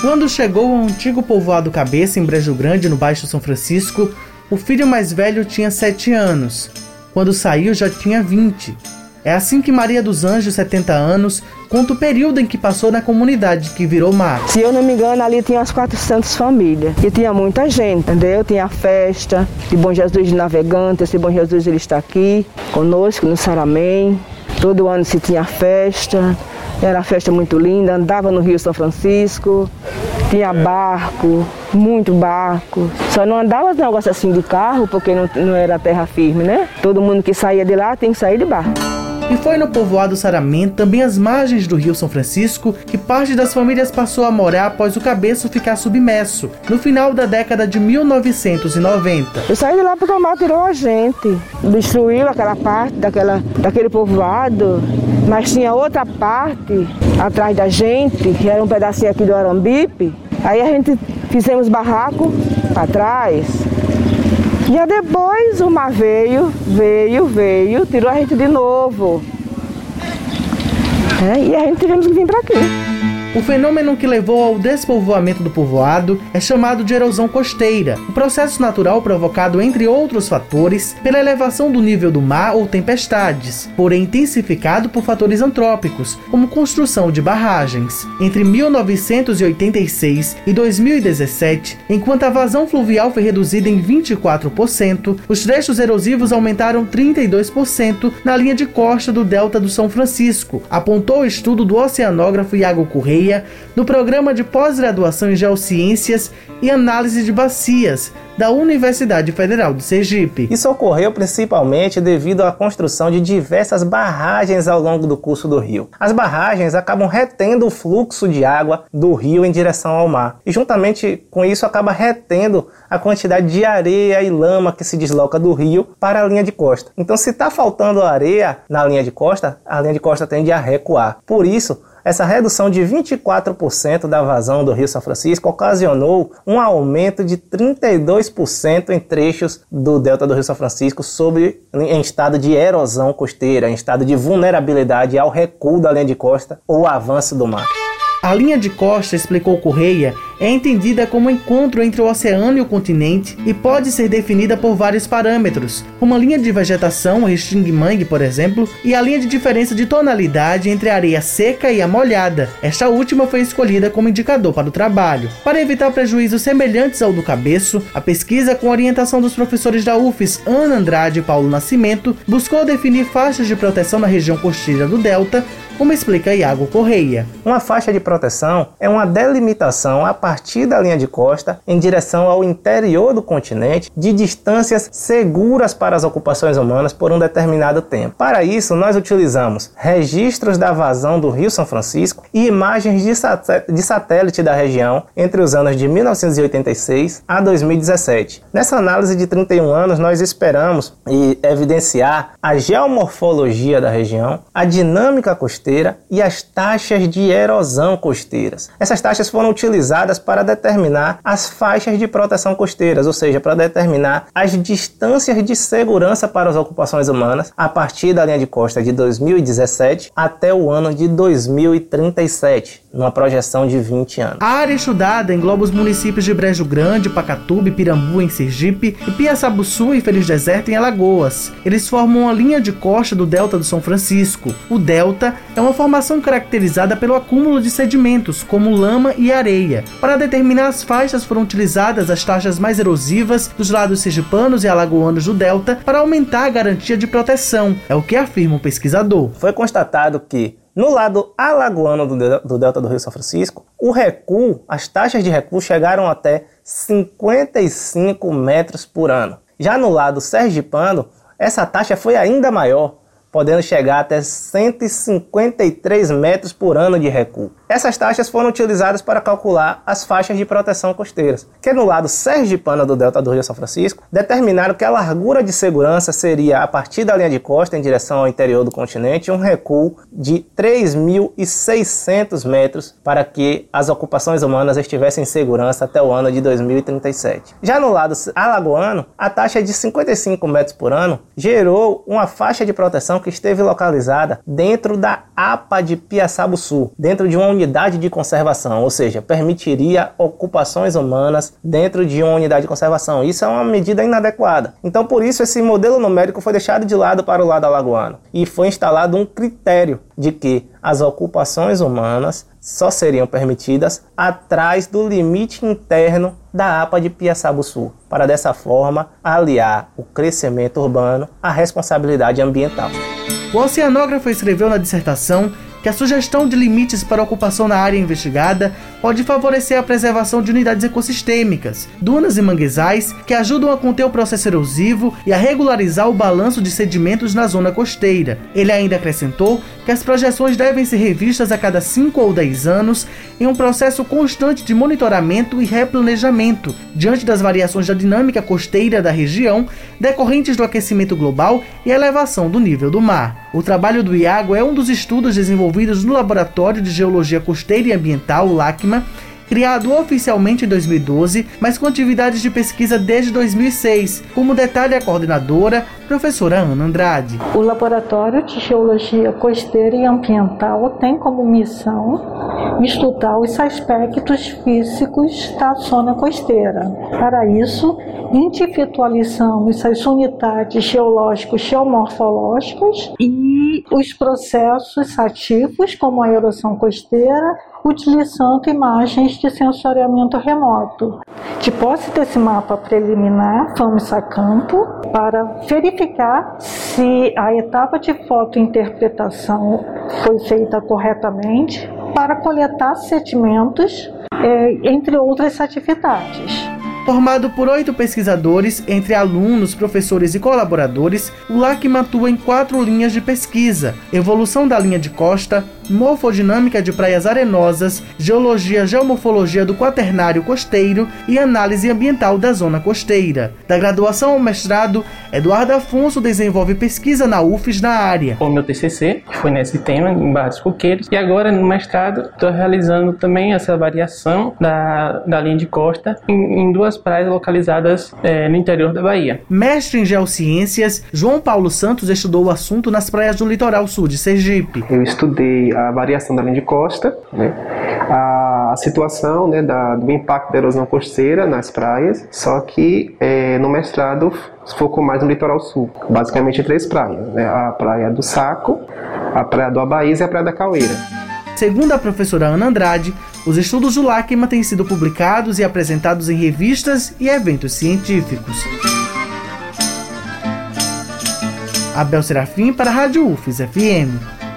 Quando chegou ao antigo povoado Cabeça, em Brejo Grande, no Baixo São Francisco, o filho mais velho tinha 7 anos. Quando saiu, já tinha 20. É assim que Maria dos Anjos, 70 anos, conta o período em que passou na comunidade, que virou mar. Se eu não me engano, ali tinha umas 400 famílias. E tinha muita gente, entendeu? Tinha a festa de Bom Jesus de Navegante. Esse Bom Jesus ele está aqui conosco no Saramém. Todo ano se tinha festa. Era uma festa muito linda. Andava no Rio São Francisco. Tinha barco, muito barco. Só não andava negócio assim de carro, porque não, não era terra firme, né? Todo mundo que saía de lá tem que sair de barco. E foi no povoado Saramento, também às margens do rio São Francisco, que parte das famílias passou a morar após o cabeço ficar submerso, no final da década de 1990. Eu saí de lá porque o mar tirou a gente, destruiu aquela parte daquela, daquele povoado, mas tinha outra parte atrás da gente, que era um pedacinho aqui do Arambipe. Aí a gente fizemos barraco para trás, e depois o mar veio, veio, veio, tirou a gente de novo. É, e a gente tivemos que vir para aqui. O fenômeno que levou ao despovoamento do povoado é chamado de erosão costeira, um processo natural provocado, entre outros fatores, pela elevação do nível do mar ou tempestades, porém intensificado por fatores antrópicos, como construção de barragens. Entre 1986 e 2017, enquanto a vazão fluvial foi reduzida em 24%, os trechos erosivos aumentaram 32% na linha de costa do delta do São Francisco, apontou o estudo do oceanógrafo Iago Correia no programa de pós-graduação em Geociências e Análise de Bacias da Universidade Federal do Sergipe. Isso ocorreu principalmente devido à construção de diversas barragens ao longo do curso do rio. As barragens acabam retendo o fluxo de água do rio em direção ao mar, e juntamente com isso acaba retendo a quantidade de areia e lama que se desloca do rio para a linha de costa. Então, se está faltando areia na linha de costa, a linha de costa tende a recuar. Por isso, essa redução de 24% da vazão do Rio São Francisco ocasionou um aumento de 32% em trechos do delta do Rio São Francisco sobre, em estado de erosão costeira, em estado de vulnerabilidade ao recuo da linha de costa ou avanço do mar. A linha de costa, explicou Correia, é entendida como encontro entre o oceano e o continente e pode ser definida por vários parâmetros, como a linha de vegetação, o extingue-mangue, por exemplo, e a linha de diferença de tonalidade entre a areia seca e a molhada. Esta última foi escolhida como indicador para o trabalho. Para evitar prejuízos semelhantes ao do cabeço, a pesquisa, com orientação dos professores da UFES Ana Andrade e Paulo Nascimento, buscou definir faixas de proteção na região costeira do Delta como explica Iago Correia. Uma faixa de proteção é uma delimitação a partir da linha de costa em direção ao interior do continente de distâncias seguras para as ocupações humanas por um determinado tempo. Para isso, nós utilizamos registros da vazão do Rio São Francisco e imagens de, de satélite da região entre os anos de 1986 a 2017. Nessa análise de 31 anos, nós esperamos evidenciar a geomorfologia da região, a dinâmica costeira e as taxas de erosão costeiras. Essas taxas foram utilizadas para determinar as faixas de proteção costeiras, ou seja, para determinar as distâncias de segurança para as ocupações humanas a partir da linha de costa de 2017 até o ano de 2037, numa projeção de 20 anos. A área estudada engloba os municípios de Brejo Grande, Pacatuba Pirambu em Sergipe e Piaçabuçu e Feliz Deserto em Alagoas. Eles formam uma linha de costa do Delta do São Francisco. O Delta é uma formação caracterizada pelo acúmulo de sedimentos, como lama e areia. Para determinar as faixas foram utilizadas as taxas mais erosivas dos lados sergipanos e alagoanos do delta para aumentar a garantia de proteção, é o que afirma o pesquisador. Foi constatado que no lado alagoano do delta do Rio São Francisco, o recuo, as taxas de recuo chegaram até 55 metros por ano. Já no lado sergipano, essa taxa foi ainda maior, podendo chegar até 153 metros por ano de recuo. Essas taxas foram utilizadas para calcular as faixas de proteção costeiras, que no lado sergipano do delta do Rio São Francisco, determinaram que a largura de segurança seria, a partir da linha de costa em direção ao interior do continente, um recuo de 3.600 metros para que as ocupações humanas estivessem em segurança até o ano de 2037. Já no lado alagoano, a taxa de 55 metros por ano gerou uma faixa de proteção que esteve localizada dentro da APA de Piaçabuçu, dentro de uma unidade de conservação, ou seja, permitiria ocupações humanas dentro de uma unidade de conservação. Isso é uma medida inadequada. Então, por isso, esse modelo numérico foi deixado de lado para o lado alagoano e foi instalado um critério de que as ocupações humanas só seriam permitidas atrás do limite interno da APA de Piaçabuçu, para dessa forma aliar o crescimento urbano à responsabilidade ambiental. O oceanógrafo escreveu na dissertação que a sugestão de limites para ocupação na área investigada pode favorecer a preservação de unidades ecossistêmicas, dunas e manguezais que ajudam a conter o processo erosivo e a regularizar o balanço de sedimentos na zona costeira. Ele ainda acrescentou que as projeções devem ser revistas a cada 5 ou 10 anos em um processo constante de monitoramento e replanejamento, diante das variações da dinâmica costeira da região decorrentes do aquecimento global e elevação do nível do mar. O trabalho do IAGO é um dos estudos desenvolvidos no Laboratório de Geologia Costeira e Ambiental, LACMA, criado oficialmente em 2012, mas com atividades de pesquisa desde 2006, como detalha a coordenadora, professora Ana Andrade. O Laboratório de Geologia Costeira e Ambiental tem como missão estudar os aspectos físicos da zona costeira. Para isso, individualizamos as unidades geológicos geomorfológicas e os processos ativos, como a erosão costeira, utilizando imagens de sensoriamento remoto. De posse desse mapa preliminar, fomos a campo para verificar se a etapa de fotointerpretação foi feita corretamente para coletar sedimentos, eh, entre outras atividades. Formado por oito pesquisadores, entre alunos, professores e colaboradores, o LACMA atua em quatro linhas de pesquisa: evolução da linha de costa, morfodinâmica de praias arenosas, geologia geomorfologia do quaternário costeiro e análise ambiental da zona costeira. Da graduação ao mestrado, Eduardo Afonso desenvolve pesquisa na UFES na área. O meu TCC foi nesse tema, em Barros Coqueiros, e agora no mestrado estou realizando também essa variação da, da linha de costa em, em duas praias localizadas é, no interior da Bahia. Mestre em Geociências, João Paulo Santos estudou o assunto nas praias do litoral sul de Sergipe. Eu estudei a variação da linha de costa, né, a, a situação né, da, do impacto da erosão costeira nas praias, só que é, no mestrado focou mais no litoral sul, basicamente três praias, né, a praia do Saco, a praia do Abaís e a praia da Caueira. Segundo a professora Ana Andrade, os estudos do LACMA têm sido publicados e apresentados em revistas e eventos científicos. Abel Serafim para a Rádio UFES FM.